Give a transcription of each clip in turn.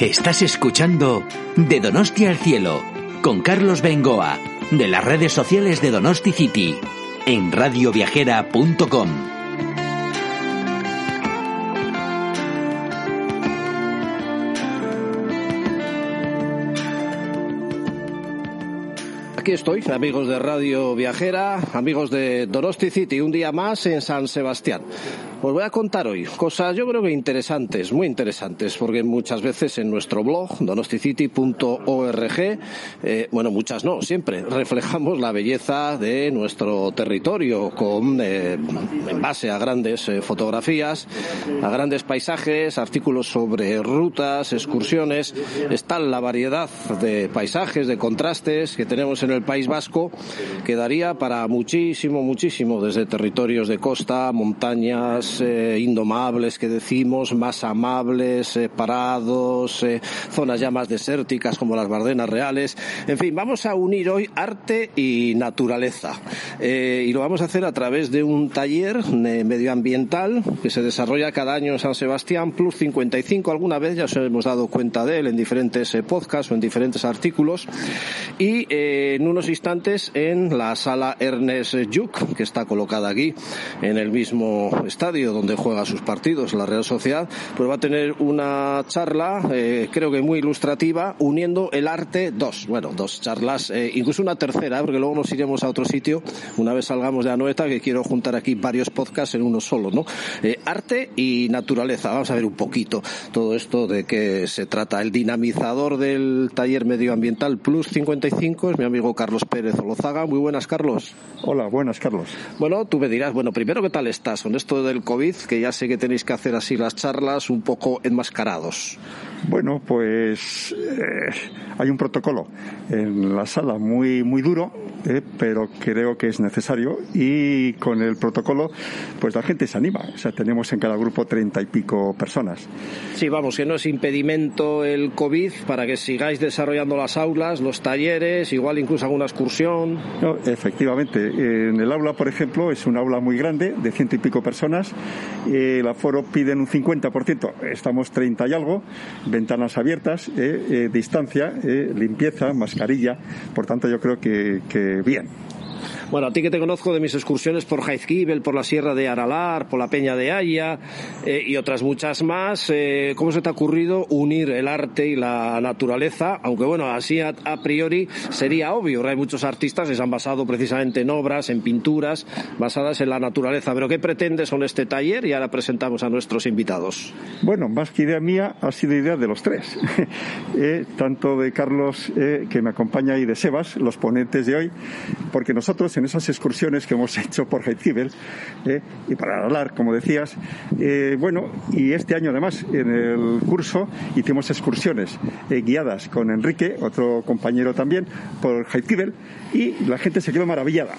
Estás escuchando De Donosti al Cielo con Carlos Bengoa de las redes sociales de Donosti City en radioviajera.com. Aquí estoy, amigos de Radio Viajera, amigos de Donosti City, un día más en San Sebastián. Os voy a contar hoy cosas yo creo que interesantes, muy interesantes, porque muchas veces en nuestro blog, donosticity.org, eh, bueno, muchas no, siempre reflejamos la belleza de nuestro territorio con, eh, en base a grandes eh, fotografías, a grandes paisajes, artículos sobre rutas, excursiones. Está la variedad de paisajes, de contrastes que tenemos en el País Vasco, que daría para muchísimo, muchísimo, desde territorios de costa, montañas, eh, indomables que decimos, más amables, eh, parados, eh, zonas ya más desérticas como las Bardenas Reales. En fin, vamos a unir hoy arte y naturaleza. y lo vamos a hacer a través de un taller medioambiental que se desarrolla cada año en San Sebastián, Plus 55. Alguna vez ya os hemos dado cuenta de él en diferentes podcasts o en diferentes artículos. Y en unos instantes en la sala Ernest Juk, que está colocada aquí en el mismo estadio donde juega sus partidos, la Real Sociedad, pues va a tener una charla, eh, creo que muy ilustrativa, uniendo el arte, dos, bueno, dos charlas, eh, incluso una tercera, porque luego nos iremos a otro sitio, una vez salgamos de Anoeta, que quiero juntar aquí varios podcasts en uno solo, ¿no? Eh, arte y naturaleza, vamos a ver un poquito todo esto de qué se trata. El dinamizador del taller medioambiental Plus 55 es mi amigo Carlos Pérez Olozaga. Muy buenas, Carlos. Hola, buenas, Carlos. Bueno, tú me dirás, bueno, primero, ¿qué tal estás con esto del COVID, que ya sé que tenéis que hacer así las charlas un poco enmascarados. Bueno, pues eh, hay un protocolo en la sala muy muy duro, eh, pero creo que es necesario y con el protocolo, pues la gente se anima. O sea, tenemos en cada grupo treinta y pico personas. Sí, vamos, que no es impedimento el COVID para que sigáis desarrollando las aulas, los talleres, igual incluso alguna excursión. No, efectivamente, en el aula, por ejemplo, es un aula muy grande de ciento y pico personas. El aforo piden un 50%, estamos 30 y algo ventanas abiertas, eh, eh, distancia, eh, limpieza, mascarilla. Por tanto, yo creo que, que bien. Bueno, a ti que te conozco de mis excursiones por Jaizkibel, por la Sierra de Aralar, por la Peña de Haya eh, y otras muchas más, eh, ¿cómo se te ha ocurrido unir el arte y la naturaleza? Aunque bueno, así a, priori sería obvio, hay muchos artistas que se han basado precisamente en obras, en pinturas basadas en la naturaleza. Pero ¿qué pretendes con este taller? Y ahora presentamos a nuestros invitados. Bueno, más que idea mía, ha sido idea de los tres. Eh, tanto de Carlos, que me acompaña, y de Sebas, los ponentes de hoy, porque nosotros en esas excursiones que hemos hecho por Heitzkibel eh, y para hablar, como decías. Eh, bueno, y este año además en el curso hicimos excursiones eh, guiadas con Enrique, otro compañero también, por Heitzkibel y la gente se quedó maravillada.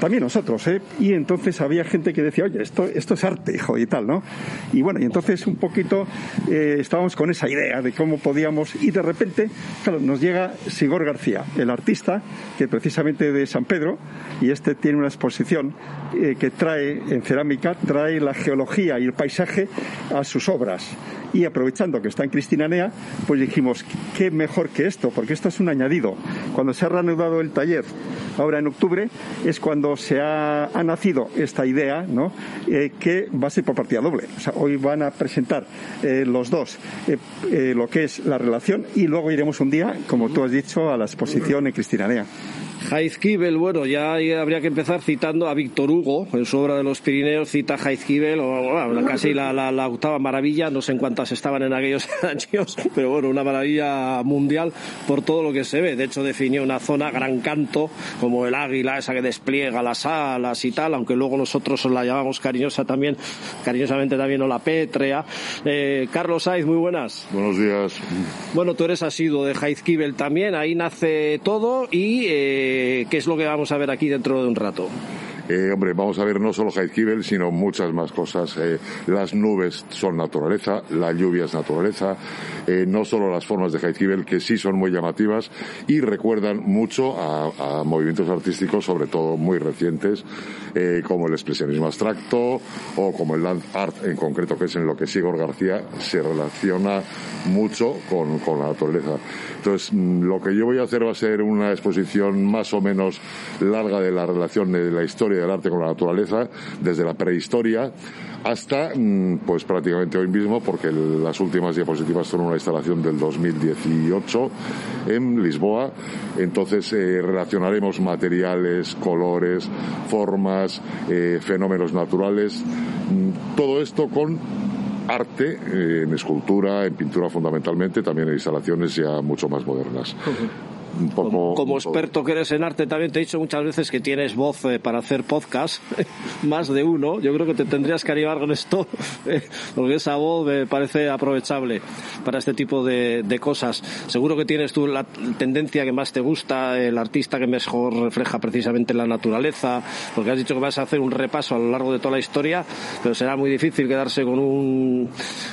también nosotros, Y entonces había gente que decía, oye, esto, esto es arte, hijo, y tal, ¿no? Y bueno, y entonces un poquito estábamos con esa idea de cómo podíamos, y de repente, claro, nos llega Sigor García, el artista que precisamente de San Pedro, y este tiene una exposición eh, que trae en cerámica, trae la geología y el paisaje a sus obras. Y aprovechando que está en Cristinanea, pues dijimos, qué mejor que esto, porque esto es un añadido. Cuando se ha reanudado el taller, ahora en octubre, es cuando se ha, nacido esta idea, ¿no? Eh, que va a ser por partida doble. O sea, hoy van a presentar eh, los dos lo que es la relación y luego iremos un día, como tú has dicho, a la exposición en Cristinanea. Heizkibel, bueno, ya habría que empezar citando a Víctor Hugo, en su obra de los Pirineos cita Heizkibel, o casi la, octava maravilla, no sé en cuántas estaban en aquellos años, pero bueno, una maravilla mundial por todo lo que se ve. De hecho, definió una zona gran canto, como el águila, esa que despliega las alas y tal, aunque luego nosotros la llamamos cariñosa también, cariñosamente también o la pétrea. Eh, Carlos Saiz, muy buenas. Buenos días. Bueno, tú eres asiduo de Heizkibel también, ahí nace todo y... Eh, eh, ¿qué es lo que vamos a ver aquí dentro de un rato? Eh, hombre, vamos a ver no solo Heizkibel, sino muchas más cosas. Eh, las nubes son naturaleza, la lluvia es naturaleza, eh, no solo las formas de Heizkibel, que sí son muy llamativas y recuerdan mucho a, movimientos artísticos, sobre todo muy recientes, como el expresionismo abstracto o como el land art en concreto, que es en lo que Sigor García se relaciona mucho con, con la naturaleza. Entonces, mm, lo que yo voy a hacer va a ser una exposición más o menos larga de la relación de la historia del arte con la naturaleza, desde la prehistoria hasta mm, pues prácticamente hoy mismo, porque las últimas diapositivas son una instalación del 2018 en Lisboa. Entonces eh, relacionaremos materiales, colores, formas, eh, fenómenos naturales, mm, todo esto con arte, eh, en escultura, en pintura fundamentalmente, también en instalaciones ya mucho más modernas como, experto que eres en arte, también te he dicho muchas veces que tienes voz eh, para hacer podcast, más de uno. Yo creo que te tendrías que animar con esto, eh, porque esa voz me parece aprovechable para este tipo de, cosas. Seguro que tienes tú la tendencia que más te gusta, el artista que mejor refleja precisamente la naturaleza, porque has dicho que vas a hacer un repaso a lo largo de toda la historia, pero será muy difícil quedarse con un,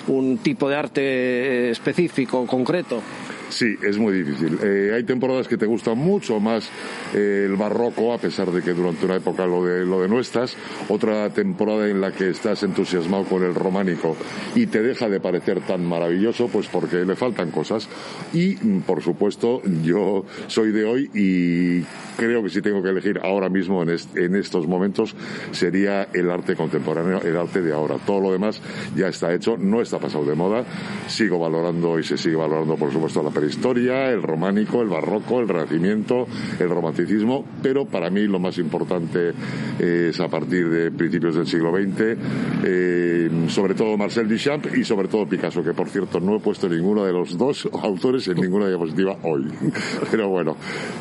un tipo de arte específico, concreto. Sí, es muy difícil. Eh, hay temporadas que te gustan mucho más eh, el barroco, a pesar de que durante una época lo de, lo de nuestras. Otra temporada en la que estás entusiasmado con el románico y te deja de parecer tan maravilloso, pues porque le faltan cosas. Y, mm, por supuesto, yo soy de hoy y creo que si tengo que elegir ahora mismo en, en estos momentos sería el arte contemporáneo, el arte de ahora. Todo lo demás ya está hecho, no está pasado de moda. Sigo valorando y se sigue valorando, por supuesto, la prehistoria, el románico, el barroco, el renacimiento, el romanticismo, pero para mí lo más importante es a partir de principios del siglo XX, eh, sobre todo Marcel Duchamp y sobre todo Picasso, que por cierto no he puesto ninguno de los dos autores en ninguna diapositiva hoy. Pero bueno,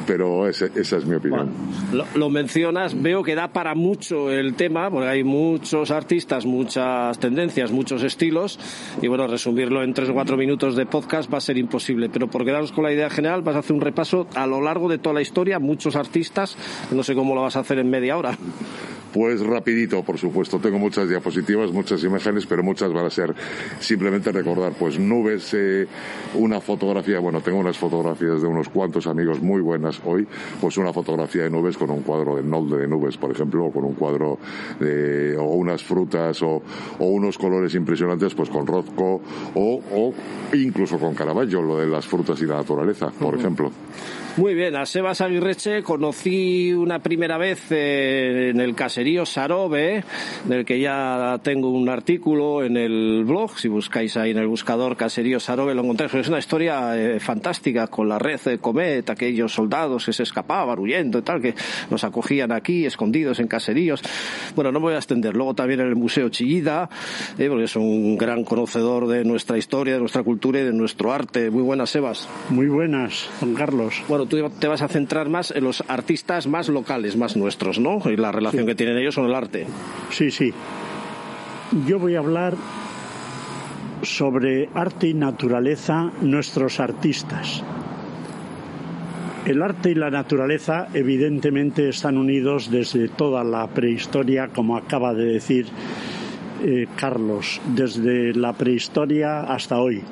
pero esa es mi opinión. lo, mencionas, veo que da para mucho el tema, porque hay muchos artistas, muchas tendencias, muchos estilos, y bueno, resumirlo en tres o cuatro minutos de podcast va a ser imposible, pero por quedaros con la idea general, vas a hacer un repaso a lo largo de toda la historia, muchos artistas, no sé cómo lo vas a hacer en media hora. Pues rapidito, por supuesto. Tengo muchas diapositivas, muchas imágenes, pero muchas van a ser simplemente recordar, pues nubes, eh, una fotografía, bueno, tengo unas fotografías de unos cuantos amigos muy buenas hoy, pues una fotografía de nubes con un cuadro de Nolde de nubes, por ejemplo, o con un cuadro de, o unas frutas, o, o unos colores impresionantes, pues con Rothko, o, o incluso con Caravaggio, lo de las frutas y la naturaleza, por ejemplo. Muy bien, a Sebas Aguirreche conocí una primera vez eh, en el caserío Sarobe, del que ya tengo un artículo en el blog, si buscáis ahí en el buscador caserío Sarobe lo encontráis. Es una historia eh, fantástica con la red de Comet, aquellos soldados que se escapaban huyendo y tal, que nos acogían aquí, escondidos en caseríos. Bueno, no me voy a extender. Luego también en el Museo Chillida, eh, porque es un gran conocedor de nuestra historia, de nuestra cultura y de nuestro arte. Muy buenas, Sebas. Muy buenas, Juan Carlos. Bueno, tú te vas a centrar más en los artistas más locales, más nuestros, ¿no? Y la relación que tienen ellos con el arte. Sí, sí. Yo voy a hablar sobre arte y naturaleza, nuestros artistas. El arte y la naturaleza evidentemente están unidos desde toda la prehistoria, como acaba de decir eh, Carlos, desde la prehistoria hasta hoy.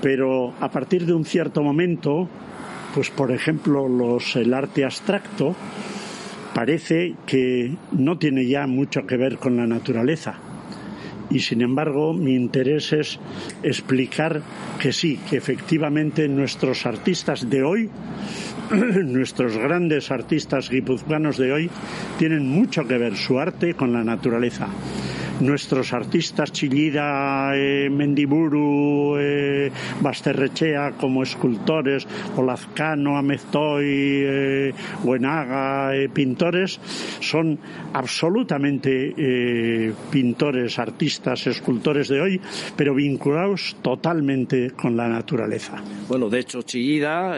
Pero a partir de un cierto momento, pues por ejemplo los, el arte abstracto parece que no tiene ya mucho que ver con la naturaleza. Y sin embargo, mi interés es explicar que sí, que efectivamente nuestros artistas de hoy, nuestros grandes artistas guipuzcoanos de hoy, tienen mucho que ver su arte con la naturaleza. Nuestros artistas Chillida, eh, Mendiburu, eh, Basterrechea como escultores, Olazcano, Ameztoy, eh, Buenaga, eh, pintores, son absolutamente pintores, artistas, escultores de hoy, pero vinculados totalmente con la naturaleza. Bueno, de hecho, Chillida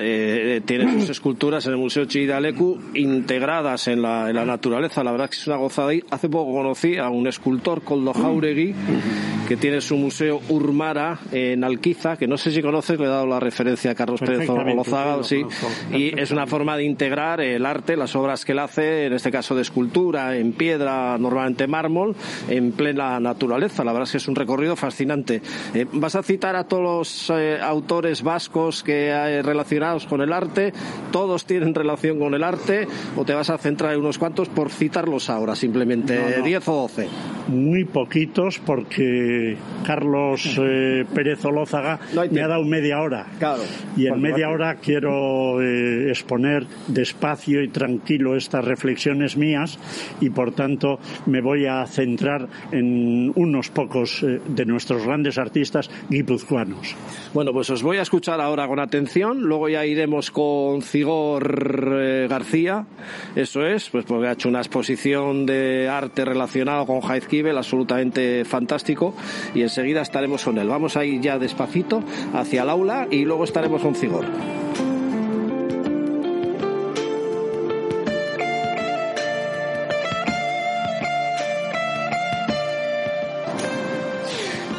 tiene sus esculturas en el Museo Chillida Lecu integradas en la, en la naturaleza. La verdad es que es una gozada. Hace poco conocí a un escultor, Coldo Jauregui, que tiene su museo Urmara en Alquiza, que no sé si conoces, le he dado la referencia a Carlos Pérez Olozaga, sí. Y es una forma de integrar el arte, las obras que él hace, en este caso de escultura, en piedra, normalmente mármol, en plena naturaleza. La verdad es que es un recorrido fascinante. Eh, ¿Vas a citar a todos los eh, autores vascos que hay relacionados con el arte? ¿Todos tienen relación con el arte? ¿O te vas a centrar en unos cuantos por citarlos ahora, simplemente No, no. 10 o 12? Muy poquitos porque Carlos eh, Pérez Olózaga No me ha dado media hora. Claro. Y en media hora quiero eh, exponer despacio y tranquilo estas reflexiones mías y por tanto me voy a centrar en unos pocos eh, de nuestros grandes artistas guipuzcoanos. Bueno, pues os voy a escuchar ahora con atención, luego ya iremos con Cigor eh, García, eso es, pues porque ha hecho una exposición de arte relacionado con Jaizkibel absolutamente fantástico y enseguida estaremos con él. Vamos a ir ya despacito hacia el aula y luego estaremos con Cigor.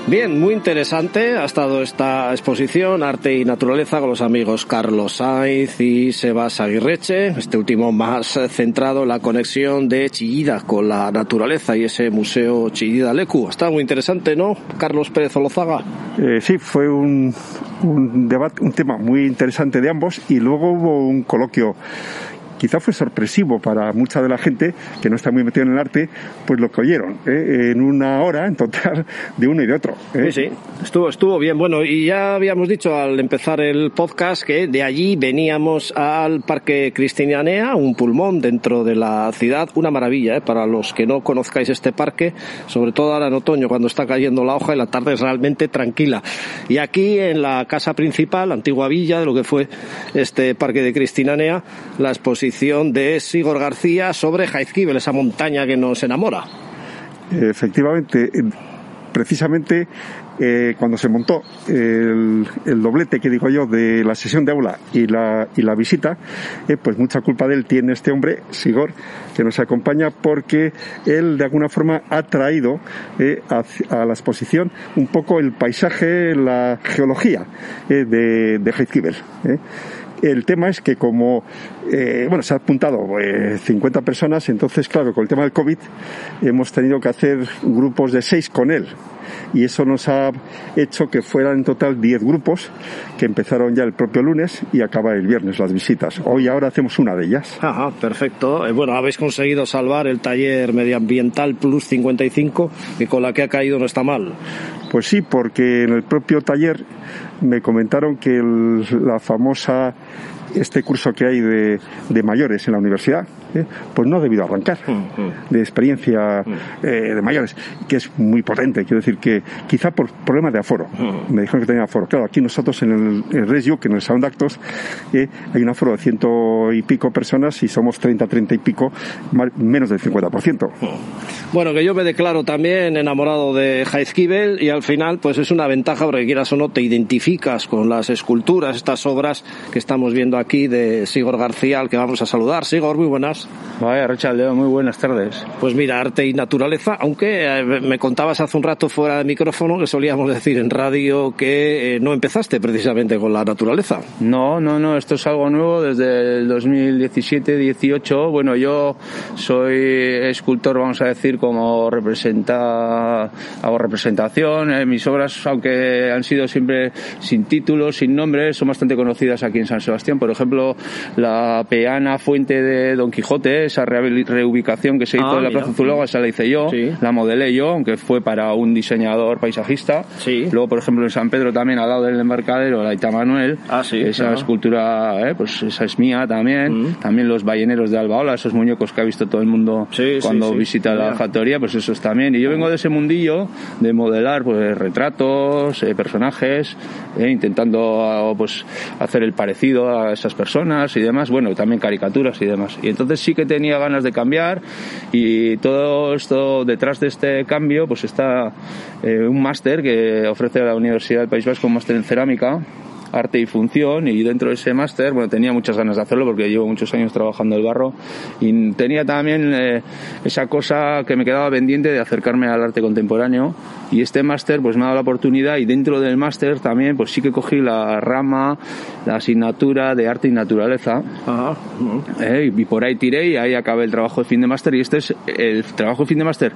Bien, muy interesante ha estado esta exposición Arte y Naturaleza con los amigos Carlos Saiz y Sebas Aguirreche, este último más centrado en la conexión de Chillida con la naturaleza y ese museo Chillida Lecu. Está muy interesante, ¿no? Carlos Pérez Olozaga. Eh, sí, fue un debate, un tema muy interesante de ambos y luego hubo un coloquio. Quizá fue sorpresivo para mucha de la gente que no está muy metida en el arte, pues lo que oyeron ¿eh? en una hora en total de uno y de otro. ¿eh? Sí, sí, estuvo, estuvo bien. Bueno, y ya habíamos dicho al empezar el podcast que de allí veníamos al Parque Cristianea, un pulmón dentro de la ciudad, una maravilla, ¿eh? para los que no conozcáis este parque, sobre todo ahora en otoño cuando está cayendo la hoja y la tarde es realmente tranquila. Y aquí en la casa principal, antigua villa de lo que fue este Parque de Cristianea, la exposición de Sigor García sobre Jaizkibel, esa montaña que nos enamora. Efectivamente, precisamente eh, cuando se montó el, doblete que digo yo de la sesión de aula y la, y la visita, eh, pues mucha culpa de él tiene este hombre, Sigor, que nos acompaña porque él de alguna forma ha traído eh, a, la exposición un poco el paisaje, la geología de, de. El tema es que como, bueno, se ha apuntado eh, 50 personas, entonces, claro, con el tema del COVID hemos tenido que hacer grupos de seis con él. Y eso nos ha hecho que fueran en total 10 grupos que empezaron ya el propio lunes y acaba el viernes las visitas. Hoy ahora hacemos una de ellas. Ajá, perfecto. Eh, Bueno, habéis conseguido salvar el taller medioambiental Plus 55, que con la que ha caído no está mal. Pues sí, porque en el propio taller me comentaron que el- la famosa este curso que hay de, de mayores en la universidad, ¿eh? pues no ha debido arrancar de experiencia eh, de mayores, que es muy potente. Quiero decir que quizá por problemas de aforo. Me dijeron que tenía aforo. Claro, aquí nosotros en el, en Resio, que en el Salón de Actos, eh, hay un aforo de ciento y pico personas y somos 30, 30 y pico, menos del 50%. Bueno, que yo me declaro también enamorado de Jaizkibel y al final pues es una ventaja porque quieras o no te identificas con las esculturas, estas obras que estamos viendo aquí de Sigor García, al que vamos a saludar. Sigor, muy buenas. Vaya, Richard, muy buenas tardes. Pues mira, arte y naturaleza, aunque eh, me contabas hace un rato fuera de micrófono que solíamos decir en radio que eh, no empezaste precisamente con la naturaleza. No, no, no, esto es algo nuevo desde el 2017-18. Bueno, yo soy escultor, vamos a decir, como representa, hago representación. Eh, mis obras, aunque han sido siempre sin títulos, sin nombres, son bastante conocidas aquí en San Sebastián. Por ejemplo, la peana fuente de Don Quijote esa reubicación que se hizo Ah, en la mira. Plaza Zuloaga, esa la hice yo, Sí. la modelé yo, aunque fue para un diseñador paisajista. Sí. Luego, por ejemplo, en San Pedro también, al lado del embarcadero, la Ita Manuel, Ah, sí, esa ajá. escultura, eh, pues esa es mía también. También los balleneros de Albaola, esos muñecos que ha visto todo el mundo cuando visita la factoría, pues esos también. Y yo vengo de ese mundillo de modelar pues retratos, eh, personajes, eh, intentando ah, pues hacer el parecido a esas personas y demás, bueno, también caricaturas y demás. Y entonces sí que tenía ganas de cambiar y todo esto detrás de este cambio pues está eh, un máster que ofrece la Universidad del País Vasco, un máster en cerámica arte y función y dentro de ese máster bueno tenía muchas ganas de hacerlo porque llevo muchos años trabajando el barro y tenía también eh, esa cosa que me quedaba pendiente de acercarme al arte contemporáneo y este máster pues me ha dado la oportunidad y dentro del máster también pues sí que cogí la rama la asignatura de arte y naturaleza Ajá. eh, y por ahí tiré y ahí acabé el trabajo de fin de máster y este es el trabajo de fin de máster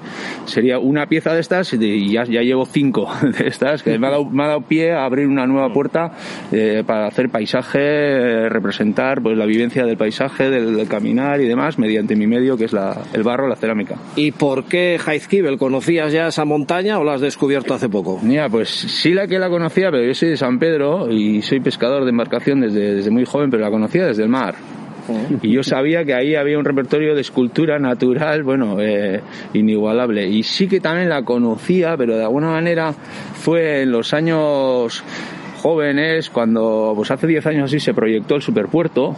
sería una pieza de estas y ya, ya llevo cinco de estas que me ha, dado, me ha dado pie a abrir una nueva puerta eh, para hacer paisaje eh, representar pues la vivencia del paisaje del, del caminar y demás mediante mi medio que es la, el barro la cerámica ¿Y por qué Heizkibel? ¿Conocías ya esa montaña o la has descubierto hace poco? Mira, pues sí la que la conocía, pero yo soy de San Pedro y soy pescador de embarcación desde, desde muy joven, pero la conocía desde el mar. Y yo sabía que ahí había un repertorio de escultura natural, bueno, eh, inigualable. Y sí que también la conocía, pero de alguna manera fue en los años jóvenes, cuando pues hace 10 años así se proyectó el superpuerto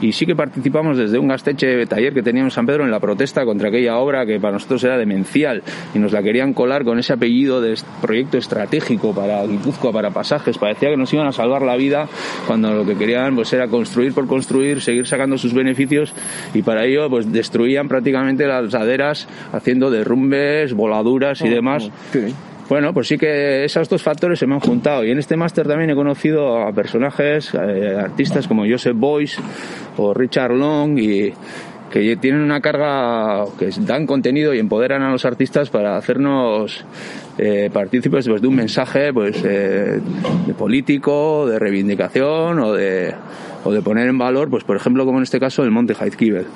y sí que participamos desde un gasteche taller que teníamos en San Pedro en la protesta contra aquella obra que para nosotros era demencial y nos la querían colar con ese apellido de proyecto estratégico para Guipúzcoa, para pasajes, parecía que nos iban a salvar la vida cuando lo que querían pues era construir por construir, seguir sacando sus beneficios y para ello pues destruían prácticamente las laderas haciendo derrumbes, voladuras y demás. Bueno, pues sí que esos dos factores se me han juntado y en este máster también he conocido a personajes, eh, artistas como Joseph Boyce o Richard Long y que tienen una carga que dan contenido y empoderan a los artistas para hacernos eh, partícipes pues, de un mensaje pues eh, de político, de reivindicación o de, o de poner en valor, pues por ejemplo como en este caso el Monte Heizkibel.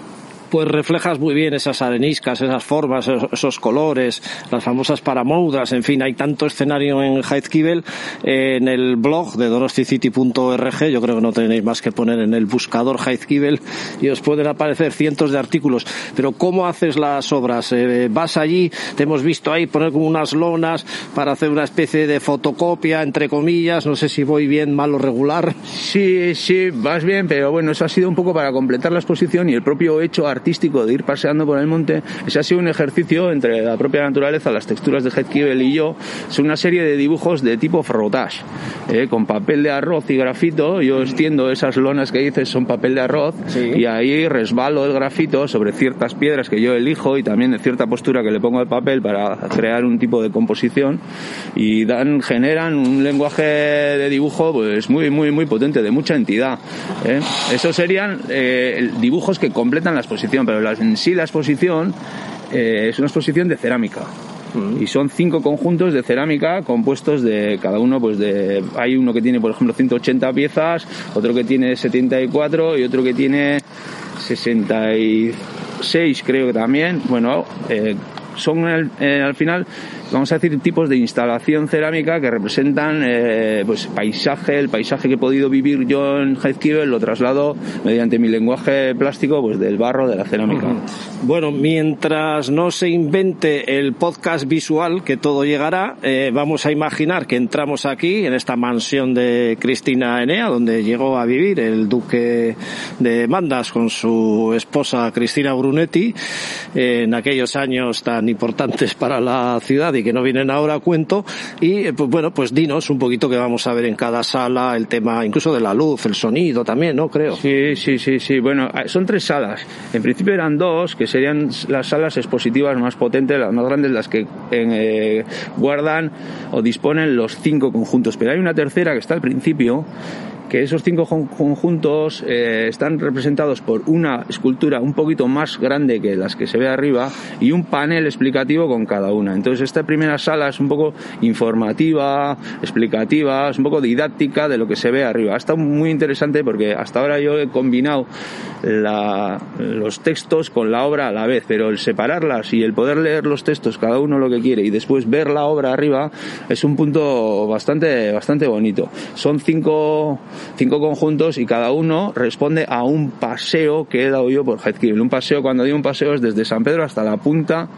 Pues reflejas muy bien esas areniscas, esas formas, esos, colores, las famosas paramoudras, en fin, hay tanto escenario en Heizkibel. Eh, en el blog de donosticity.org, yo creo que no tenéis más que poner en el buscador Heizkibel y os pueden aparecer cientos de artículos. Pero ¿cómo haces las obras? Eh, ¿Vas allí? Te hemos visto ahí poner como unas lonas para hacer una especie de fotocopia, entre comillas, no sé si voy bien, mal o regular. Sí, sí, vas bien, pero bueno, eso ha sido un poco para completar la exposición y el propio hecho artístico de ir paseando por el monte. Ese ha sido un ejercicio entre la propia naturaleza, las texturas de Headkibel y yo. Es una serie de dibujos de tipo frottage, eh, con papel de arroz y grafito. Yo extiendo esas lonas que dices son papel de arroz Sí. y ahí resbalo el grafito sobre ciertas piedras que yo elijo y también de cierta postura que le pongo al papel para crear un tipo de composición y dan generan un lenguaje de dibujo pues muy muy muy potente de mucha entidad ¿eh? esos serían eh, dibujos que completan la exposición pero la- en sí la exposición eh, es una exposición de cerámica. Y son cinco conjuntos de cerámica compuestos de cada uno pues de hay uno que tiene por ejemplo 180 piezas otro que tiene 74 y otro que tiene 66 creo que también. Bueno eh, son el- eh, al final vamos a decir tipos de instalación cerámica que representan eh, pues paisaje el paisaje que he podido vivir yo en Heizkibel lo traslado mediante mi lenguaje plástico pues del barro de la cerámica. Bueno, mientras no se invente el podcast visual, que todo llegará, eh, vamos a imaginar que entramos aquí, en esta mansión de Cristina Enea, donde llegó a vivir el duque de Mandas con su esposa Cristina Brunetti, en aquellos años tan importantes para la ciudad que no vienen ahora a cuento. Y, eh, pues bueno, pues dinos un poquito que vamos a ver en cada sala, el tema incluso de la luz, el sonido también, ¿no? Creo. Sí, sí, sí, sí. Bueno, ah, son tres salas. En principio eran dos, que serían las salas expositivas más potentes, las más grandes, las que eh, guardan o disponen los cinco conjuntos. Pero hay una tercera que está al principio, que esos cinco conjuntos eh, están representados por una escultura un poquito más grande que las que se ve arriba y un panel explicativo con cada una. Entonces esta primera sala es un poco informativa, explicativa, es un poco didáctica de lo que se ve arriba. Estado muy interesante porque hasta ahora yo he combinado los textos con la obra a la vez, pero el separarlas y el poder leer los textos cada uno lo que quiere y después ver la obra arriba es un punto bastante, bastante bonito. Son cinco, cinco conjuntos y cada uno responde a un paseo que he dado yo por Headkill. Un paseo, cuando digo un paseo, es desde San Pedro hasta la punta.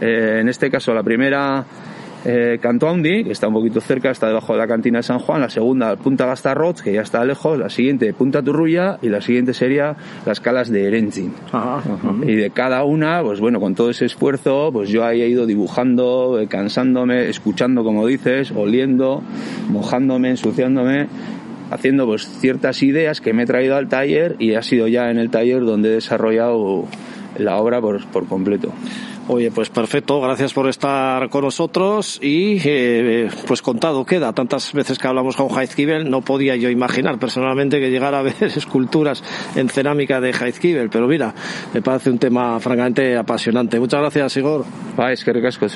Eh, en este caso, la primera eh, Cantuaundi, que está un poquito cerca, está debajo de la cantina de San Juan, la segunda Punta Gastarrot, que ya está lejos, la siguiente Punta Turrulla y la siguiente sería las calas de Erenzin. Y de cada una, pues bueno, con todo ese esfuerzo, pues yo ahí he ido dibujando, eh, cansándome, escuchando como dices, oliendo, mojándome, ensuciándome haciendo pues ciertas ideas que me he traído al taller y ha sido ya en el taller donde he desarrollado la obra por, por completo. Oye, pues perfecto, gracias por estar con nosotros y eh, pues contado queda. Tantas veces que hablamos con Heizkibel no podía yo imaginar personalmente que llegara a ver esculturas en cerámica de Heizkibel, pero mira, me parece un tema francamente apasionante. Muchas gracias, Igor. es que ricasco,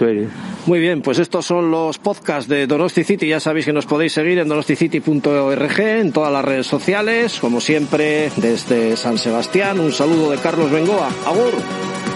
Muy bien, pues estos son los podcasts de Donosti City. Ya sabéis que nos podéis seguir en donosticity.org, en todas las redes sociales, como siempre, desde San Sebastián. Un saludo de Carlos Bengoa. ¡Agur!